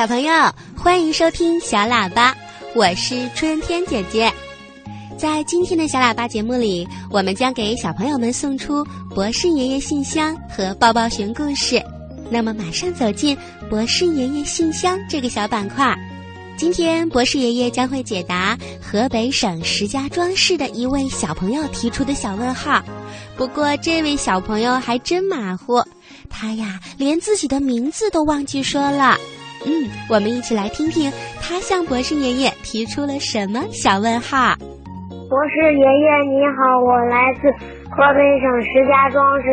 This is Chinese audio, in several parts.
小朋友，欢迎收听小喇叭，我是春天姐姐。在今天的小喇叭节目里，我们将给小朋友们送出博士爷爷信箱和抱抱熊故事。那么，马上走进博士爷爷信箱这个小板块。今天，博士爷爷将会解答河北省石家庄市的一位小朋友提出的小问号。不过，这位小朋友还真马虎，他呀，连自己的名字都忘记说了。嗯，我们一起来听听他向博士爷爷提出了什么小问号。博士爷爷你好，我来自河北省石家庄市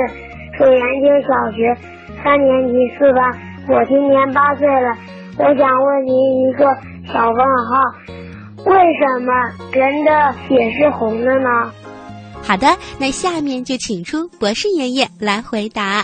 水源街小学三年级四班，我今年八岁了，我想问您一个。小问号，为什么人的血是红的呢？好的，那下面就请出博士爷爷来回答。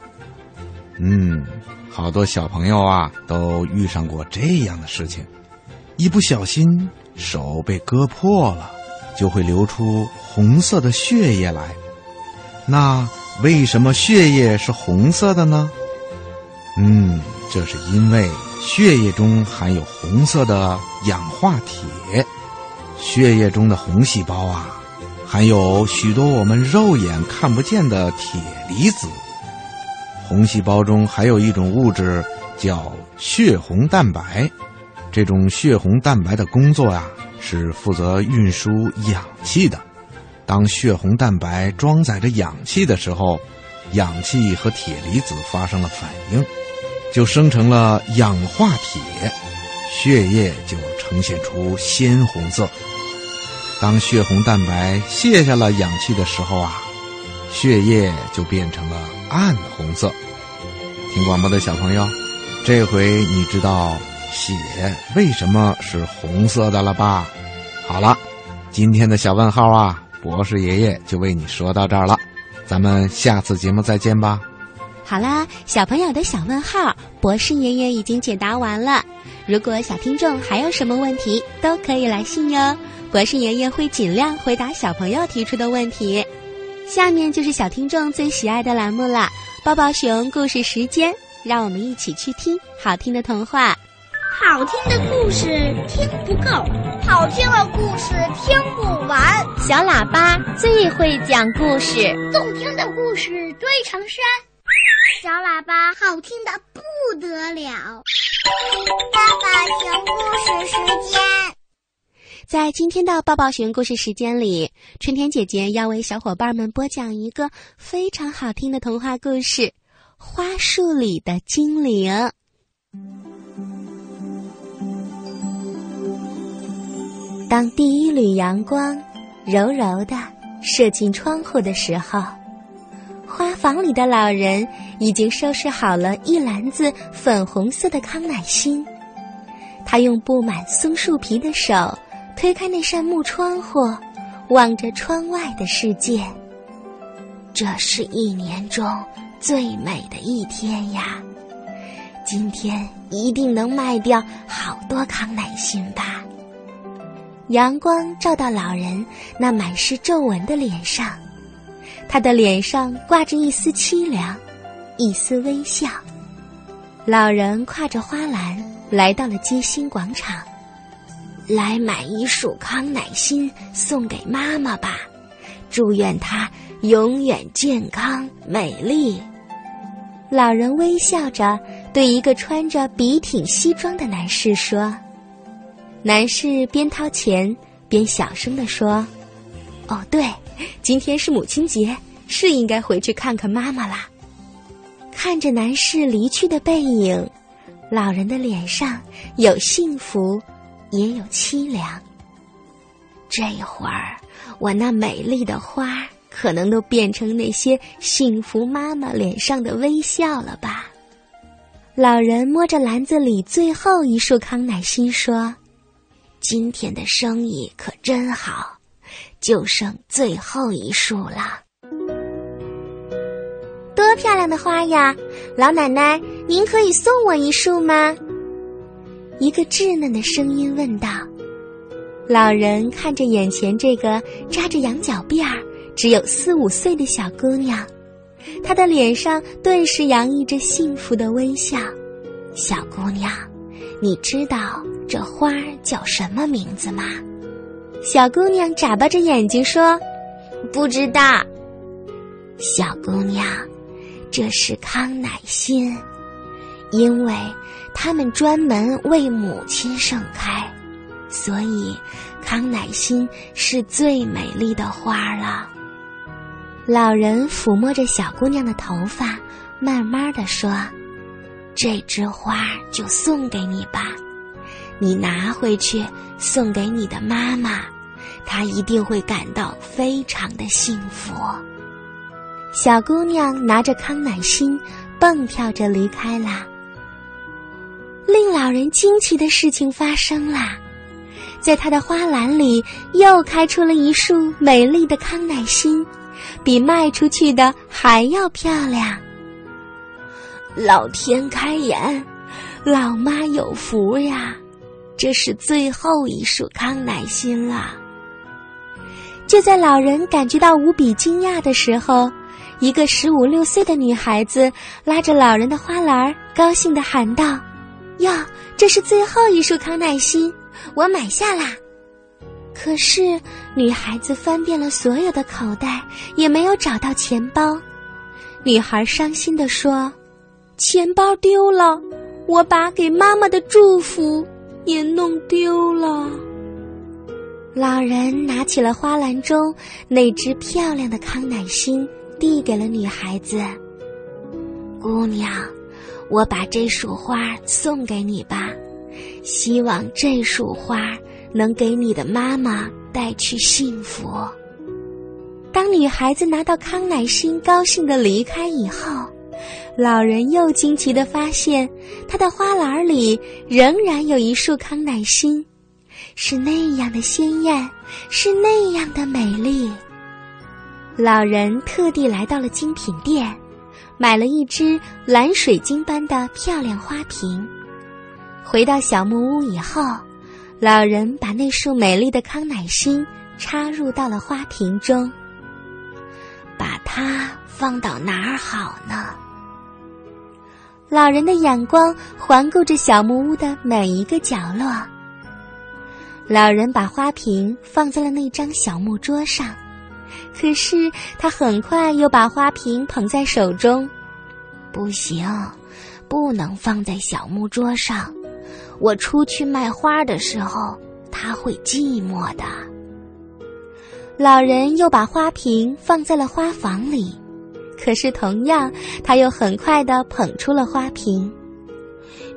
嗯，好多小朋友啊都遇上过这样的事情：一不小心手被割破了，就会流出红色的血液来。那为什么血液是红色的呢？嗯，这是因为血液中含有红色的氧化铁。血液中的红细胞啊，含有许多我们肉眼看不见的铁离子。红细胞中还有一种物质叫血红蛋白，这种血红蛋白的工作呀，是负责运输氧气的。当血红蛋白装载着氧气的时候，氧气和铁离子发生了反应。就生成了氧化铁，血液就呈现出鲜红色。当血红蛋白卸下了氧气的时候啊，血液就变成了暗红色。听广播的小朋友，这回你知道血为什么是红色的了吧？好了，今天的小问号啊，博士爷爷就为你说到这儿了，咱们下次节目再见吧。好啦，小朋友的小问号，博士爷爷已经解答完了。如果小听众还有什么问题，都可以来信哟。博士爷爷会尽量回答小朋友提出的问题。下面就是小听众最喜爱的栏目了——抱抱熊故事时间，让我们一起去听好听的童话。好听的故事听不够，好听的故事听不完。小喇叭最会讲故事，动听的故事堆成山。小喇叭好听的不得了，在今天的抱抱熊故事时间里，春天姐姐要为小伙伴们播讲一个非常好听的童话故事《花树里的精灵》。当第一缕阳光柔柔的射进窗户的时候。花房里的老人已经收拾好了一篮子粉红色的康乃馨，他用布满松树皮的手推开那扇木窗户，望着窗外的世界。这是一年中最美的一天呀！今天一定能卖掉好多康乃馨吧？阳光照到老人那满是皱纹的脸上。他的脸上挂着一丝凄凉，一丝微笑。老人挎着花篮来到了街心广场，来买一束康乃馨送给妈妈吧，祝愿她永远健康美丽。老人微笑着对一个穿着笔挺西装的男士说：“男士边掏钱边小声地说。”哦，对，今天是母亲节，是应该回去看看妈妈啦。看着男士离去的背影，老人的脸上有幸福，也有凄凉。这会儿，我那美丽的花可能都变成那些幸福妈妈脸上的微笑了吧。老人摸着篮子里最后一束康乃馨说：“今天的生意可真好，就剩最后一束了。多漂亮的花呀！老奶奶，您可以送我一束吗？”一个稚嫩的声音问道。老人看着眼前这个扎着羊角辫儿、只有四五岁的小姑娘，她的脸上顿时洋溢着幸福的微笑。小姑娘，你知道这花叫什么名字吗？小姑娘眨巴着眼睛说：“不知道。”小姑娘，这是康乃馨，因为它们专门为母亲盛开。所以，康乃馨是最美丽的花了。老人抚摸着小姑娘的头发，慢慢的说：“这枝花就送给你吧，你拿回去送给你的妈妈，她一定会感到非常的幸福。”小姑娘拿着康乃馨，蹦跳着离开了。令老人惊奇的事情发生了。在他的花篮里又开出了一束美丽的康乃馨，比卖出去的还要漂亮。老天开眼，老妈有福呀！这是最后一束康乃馨了。就在老人感觉到无比惊讶的时候，一个十五六岁的女孩子拉着老人的花篮，高兴地喊道：“哟，这是最后一束康乃馨！”我买下啦，可是女孩子翻遍了所有的口袋，也没有找到钱包。女孩伤心地说：“钱包丢了，我把给妈妈的祝福也弄丢了。”老人拿起了花篮中那只漂亮的康乃馨，递给了女孩子：“姑娘，我把这束花送给你吧。”希望这束花能给你的妈妈带去幸福。当女孩子拿到康乃馨，高兴的离开以后，老人又惊奇的发现，他的花篮里仍然有一束康乃馨，是那样的鲜艳，是那样的美丽。老人特地来到了精品店，买了一只蓝水晶般的漂亮花瓶。回到小木屋以后，老人把那束美丽的康乃馨插入到了花瓶中。把它放到哪儿好呢？老人的眼光环顾着小木屋的每一个角落。老人把花瓶放在了那张小木桌上，可是他很快又把花瓶捧在手中。不行，不能放在小木桌上。我出去卖花的时候，他会寂寞的。老人又把花瓶放在了花房里，可是同样，他又很快的捧出了花瓶。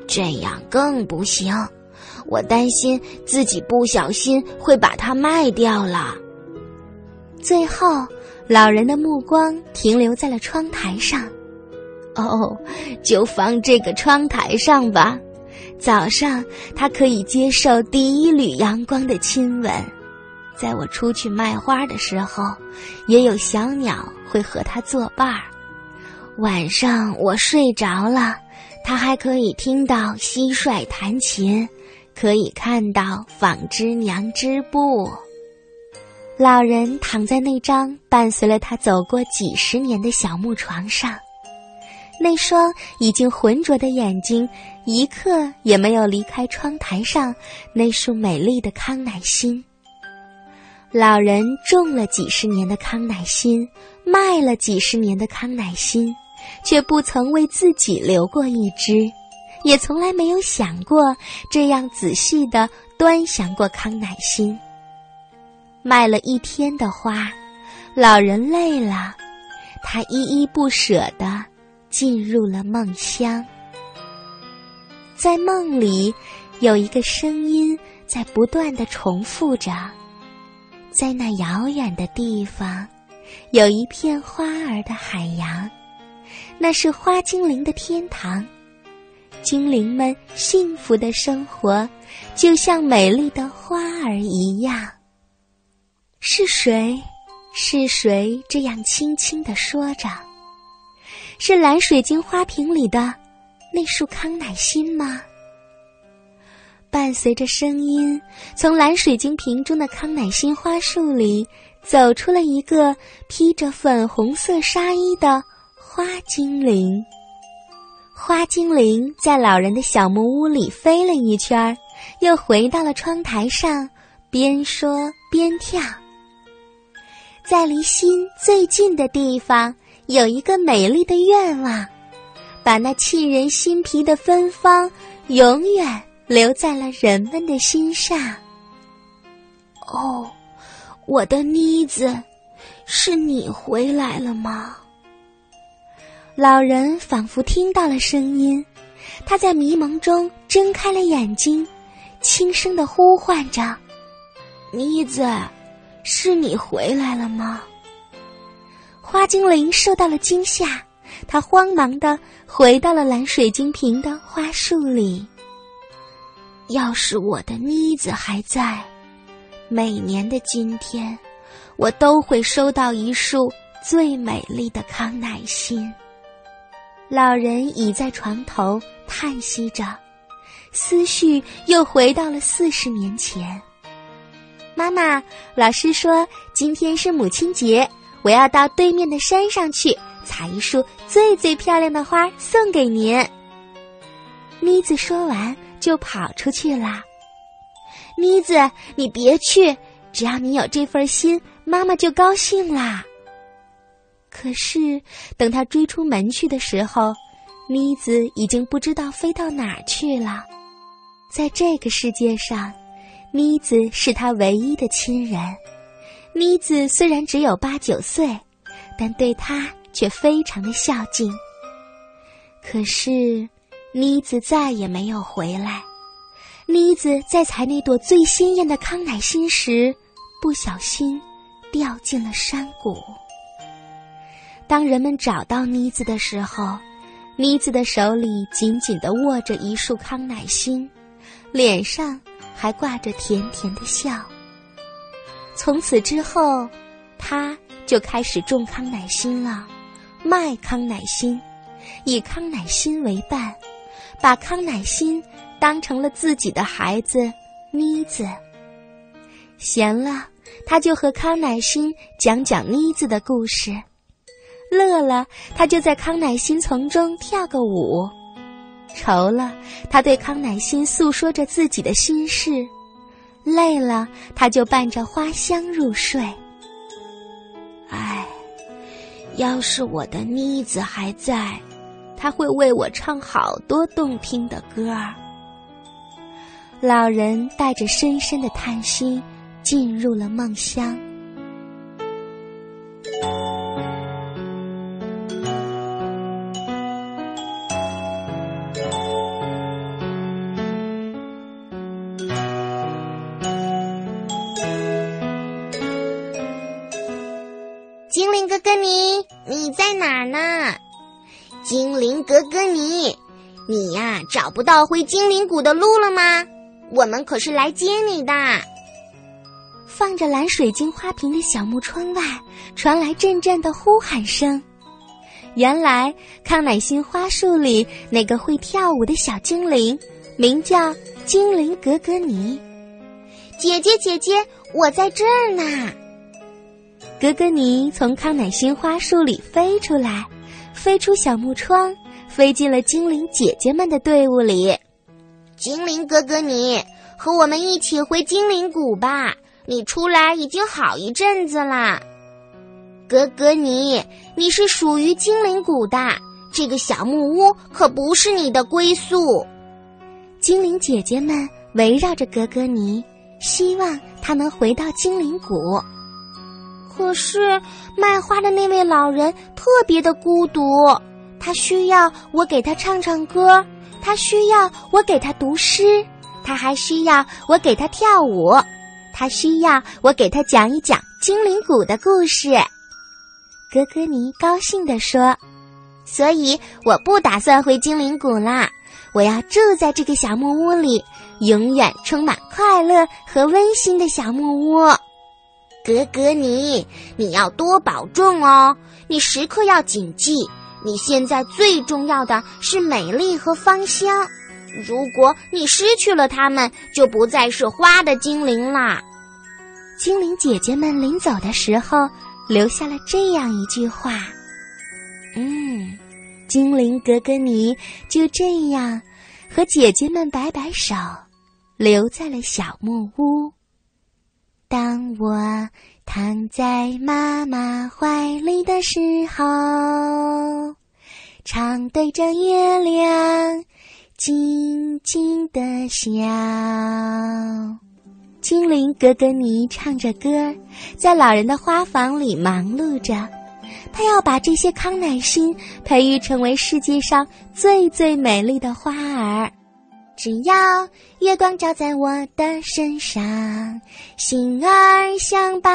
这样更不行，我担心自己不小心会把它卖掉了。最后，老人的目光停留在了窗台上。哦，就放这个窗台上吧。早上，他可以接受第一缕阳光的亲吻；在我出去卖花的时候，也有小鸟会和他作伴儿。晚上我睡着了，他还可以听到蟋蟀弹琴，可以看到纺织娘织布。老人躺在那张伴随了他走过几十年的小木床上。那双已经浑浊的眼睛，一刻也没有离开窗台上那束美丽的康乃馨。老人种了几十年的康乃馨，卖了几十年的康乃馨，却不曾为自己留过一枝，也从来没有想过这样仔细的端详过康乃馨。卖了一天的花，老人累了，他依依不舍的。进入了梦乡，在梦里，有一个声音在不断的重复着：在那遥远的地方，有一片花儿的海洋，那是花精灵的天堂。精灵们幸福的生活，就像美丽的花儿一样。是谁？是谁这样轻轻的说着？是蓝水晶花瓶里的那束康乃馨吗？伴随着声音，从蓝水晶瓶中的康乃馨花束里走出了一个披着粉红色纱衣的花精灵。花精灵在老人的小木屋里飞了一圈，又回到了窗台上，边说边跳。在离心最近的地方，有一个美丽的愿望，把那沁人心脾的芬芳永远留在了人们的心上。哦，我的妮子，是你回来了吗？老人仿佛听到了声音，他在迷蒙中睁开了眼睛，轻声的呼唤着：“妮子。”是你回来了吗？花精灵受到了惊吓，他慌忙的回到了蓝水晶瓶的花束里。要是我的妮子还在，每年的今天，我都会收到一束最美丽的康乃馨。老人倚在床头叹息着，思绪又回到了四十年前。妈妈，老师说今天是母亲节，我要到对面的山上去采一束最最漂亮的花送给您。妮子说完就跑出去了。妮子，你别去，只要你有这份心，妈妈就高兴啦。可是等他追出门去的时候，妮子已经不知道飞到哪儿去了。在这个世界上。妮子是他唯一的亲人，妮子虽然只有八九岁，但对他却非常的孝敬。可是，妮子再也没有回来。妮子在采那朵最鲜艳的康乃馨时，不小心掉进了山谷。当人们找到妮子的时候，妮子的手里紧紧地握着一束康乃馨，脸上。还挂着甜甜的笑。从此之后，他就开始种康乃馨了，卖康乃馨，以康乃馨为伴，把康乃馨当成了自己的孩子妮子。闲了，他就和康乃馨讲讲妮子的故事；乐了，他就在康乃馨丛中跳个舞。愁了，他对康乃馨诉说着自己的心事；累了，他就伴着花香入睡。唉，要是我的妮子还在，他会为我唱好多动听的歌儿。老人带着深深的叹息，进入了梦乡。你在哪呢精灵格格尼，你呀找不到回精灵谷的路了吗？我们可是来接你的。放着蓝水晶花瓶的小木窗外传来阵阵的呼喊声。原来康乃馨花树里那个会跳舞的小精灵，名叫精灵格格尼。姐姐姐姐，我在这儿呢。格格尼从康乃馨花束里飞出来。飞出小木窗，飞进了精灵姐姐们的队伍里。精灵格格尼和我们一起回精灵谷吧。你出来已经好一阵子啦。格格尼你是属于精灵谷的，这个小木屋可不是你的归宿。精灵姐姐们围绕着格格尼，希望他能回到精灵谷。可是，卖花的那位老人特别的孤独，他需要我给他唱唱歌，他需要我给他读诗，他还需要我给他跳舞，他需要我给他讲一讲精灵谷的故事。哥哥尼高兴地说：“所以我不打算回精灵谷啦，我要住在这个小木屋里，永远充满快乐和温馨的小木屋。”格格尼，你要多保重哦，你时刻要谨记，你现在最重要的是美丽和芳香。如果你失去了它们，就不再是花的精灵啦。精灵姐姐们临走的时候，留下了这样一句话：“嗯，精灵格格尼就这样和姐姐们摆摆手，留在了小木屋。当我躺在妈妈怀里的时候，常对着月亮静静的笑。”精灵格格尼唱着歌，在老人的花房里忙碌着。他要把这些康乃馨培育成为世界上最最美丽的花儿。只要月光照在我的身上，心儿像白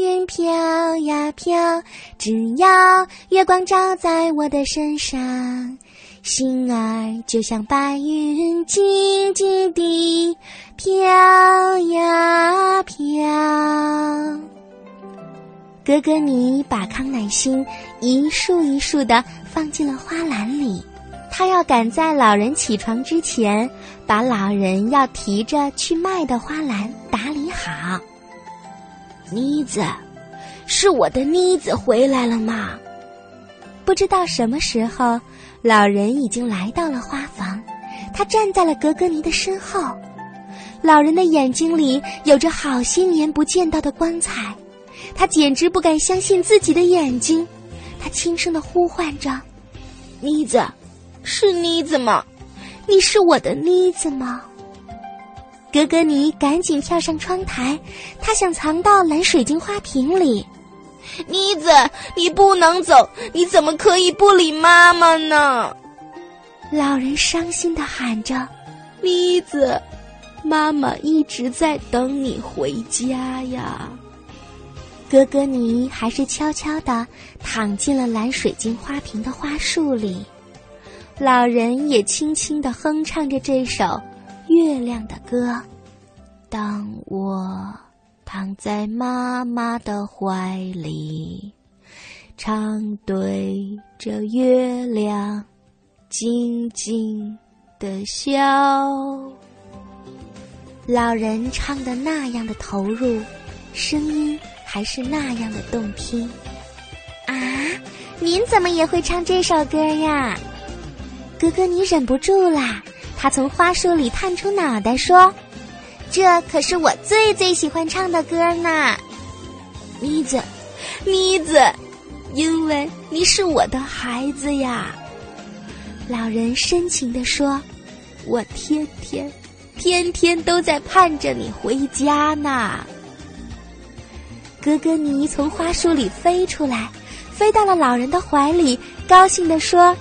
云飘呀飘。只要月光照在我的身上。心儿就像白云，静静地飘呀飘。格格你把康乃馨一束一束的放进了花篮里，他要赶在老人起床之前，把老人要提着去卖的花篮打理好。妮子，是我的妮子回来了吗？不知道什么时候。老人已经来到了花房，他站在了格格尼的身后。老人的眼睛里有着好些年不见到的光彩，他简直不敢相信自己的眼睛。他轻声的呼唤着：“妮子，是妮子吗？你是我的妮子吗？”格格尼赶紧跳上窗台，他想藏到蓝水晶花瓶里。妮子，你不能走！你怎么可以不理妈妈呢？老人伤心的喊着：“妮子，妈妈一直在等你回家呀。”格格尼还是悄悄的躺进了蓝水晶花瓶的花束里。老人也轻轻的哼唱着这首月亮的歌：“当我。”躺在妈妈的怀里，常对着月亮静静的笑。老人唱的那样的投入，声音还是那样的动听。啊，您怎么也会唱这首歌呀？哥哥，你忍不住啦！他从花束里探出脑袋说。这可是我最最喜欢唱的歌呢，妮子，妮子，因为你是我的孩子呀。老人深情地说：“我天天，天天都在盼着你回家呢。”哥哥尼从花束里飞出来，飞到了老人的怀里，高兴地说：“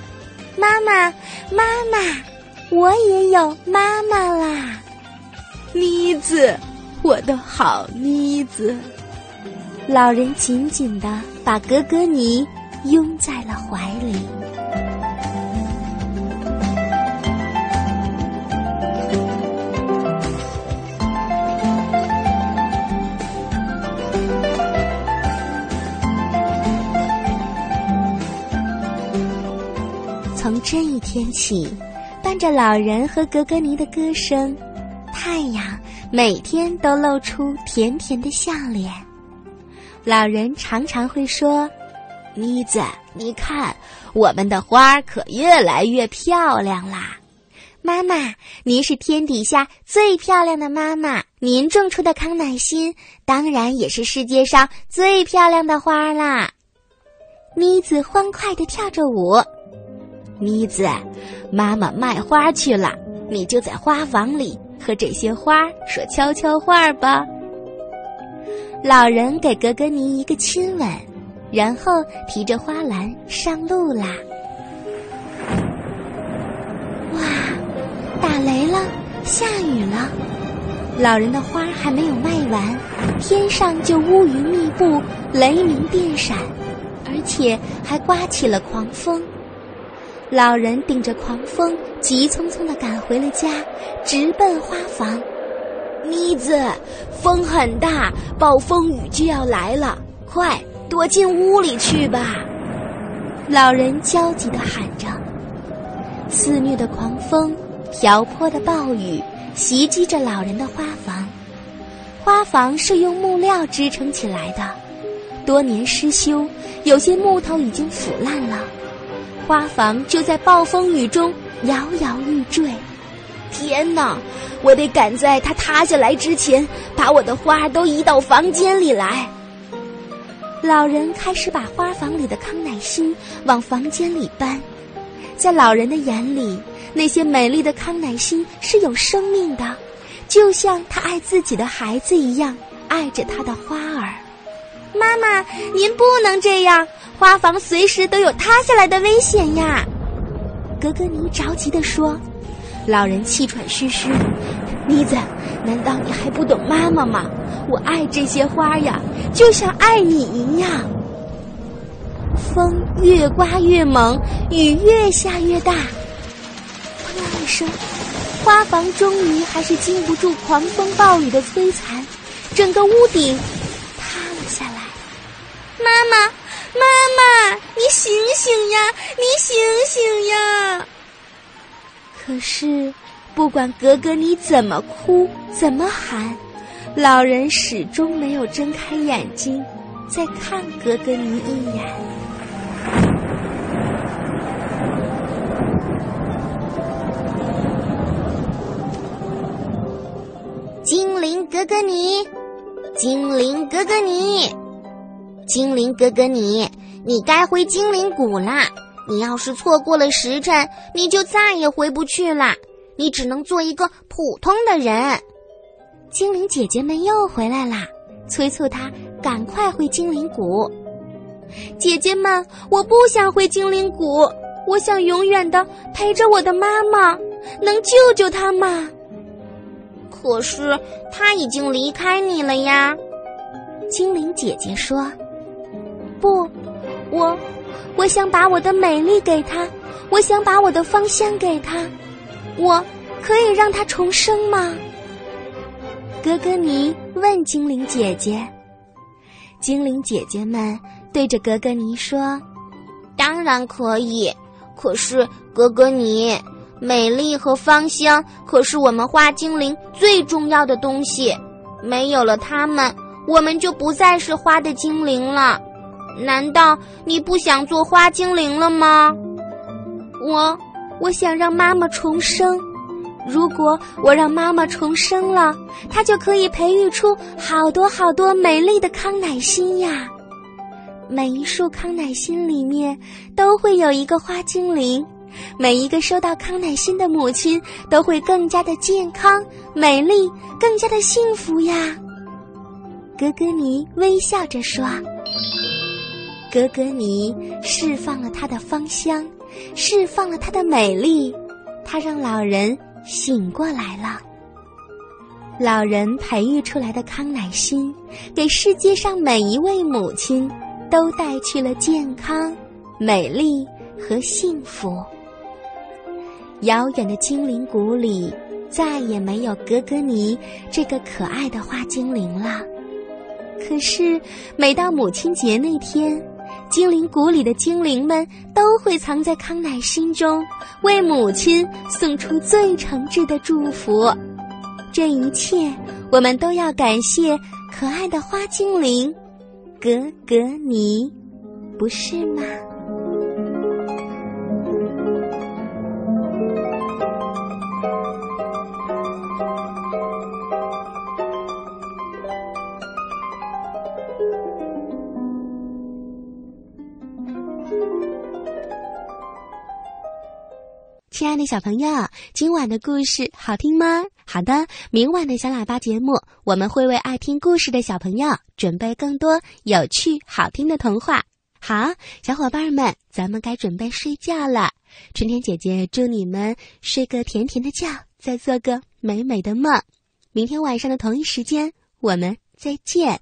妈妈，妈妈，我也有妈妈啦！”妮子，我的好妮子。老人紧紧的把格格尼拥在了怀里。从这一天起，伴着老人和格格尼的歌声。太阳每天都露出甜甜的笑脸，老人常常会说：“妮子，你看，我们的花可越来越漂亮啦。”妈妈，您是天底下最漂亮的妈妈，您种出的康乃馨当然也是世界上最漂亮的花啦。妮子欢快地跳着舞。妮子，妈妈卖花去了，你就在花房里。和这些花说悄悄话吧。老人给格格尼一个亲吻，然后提着花篮上路啦。哇，打雷了，下雨了，老人的花还没有卖完，天上就乌云密布，雷鸣电闪，而且还刮起了狂风。老人顶着狂风，急匆匆地赶回了家，直奔花房。妮子，风很大，暴风雨就要来了，快躲进屋里去吧！老人焦急地喊着。肆虐的狂风，瓢泼的暴雨，袭击着老人的花房。花房是用木料支撑起来的，多年失修，有些木头已经腐烂了。花房就在暴风雨中摇摇欲坠。天哪！我得赶在它塌下来之前，把我的花都移到房间里来。老人开始把花房里的康乃馨往房间里搬。在老人的眼里，那些美丽的康乃馨是有生命的，就像他爱自己的孩子一样爱着他的花儿。妈妈，您不能这样，花房随时都有塌下来的危险呀！格格尼着急地说。老人气喘吁吁：“妮子，难道你还不懂妈妈吗？我爱这些花呀，就像爱你一样。”风越刮越猛，雨越下越大。砰啦一声，花房终于还是经不住狂风暴雨的摧残，整个屋顶。妈妈，妈妈，你醒醒呀！你醒醒呀！可是，不管格格尼怎么哭，怎么喊，老人始终没有睁开眼睛，再看格格尼一眼。精灵格格尼，精灵格格尼，精灵哥哥，你，你该回精灵谷啦！你要是错过了时辰，你就再也回不去了。你只能做一个普通的人。精灵姐姐们又回来啦，催促他赶快回精灵谷。姐姐们，我不想回精灵谷，我想永远的陪着我的妈妈，能救救她吗？可是她已经离开你了呀。精灵姐姐说：“不，我。”我想把我的美丽给他，我想把我的芳香给他，我可以让他重生吗？格格尼问精灵姐姐。精灵姐姐们对着格格尼说：“当然可以，可是格格尼，美丽和芳香可是我们花精灵最重要的东西，没有了它们，我们就不再是花的精灵了。”难道你不想做花精灵了吗？我，我想让妈妈重生。如果我让妈妈重生了，她就可以培育出好多好多美丽的康乃馨呀。每一束康乃馨里面都会有一个花精灵，每一个收到康乃馨的母亲都会更加的健康、美丽，更加的幸福呀。格格尼微笑着说。格格尼释放了它的芳香，释放了它的美丽，它让老人醒过来了。老人培育出来的康乃馨，给世界上每一位母亲都带去了健康、美丽和幸福。遥远的精灵谷里，再也没有格格尼这个可爱的花精灵了。可是，每到母亲节那天，精灵谷里的精灵们都会藏在康乃心中，为母亲送出最诚挚的祝福。这一切，我们都要感谢可爱的花精灵格格尼，不是吗？亲爱的小朋友，今晚的故事好听吗？好的，明晚的小喇叭节目，我们会为爱听故事的小朋友准备更多有趣好听的童话。好，小伙伴们，咱们该准备睡觉了。春天姐姐祝你们睡个甜甜的觉，再做个美美的梦。明天晚上的同一时间，我们再见。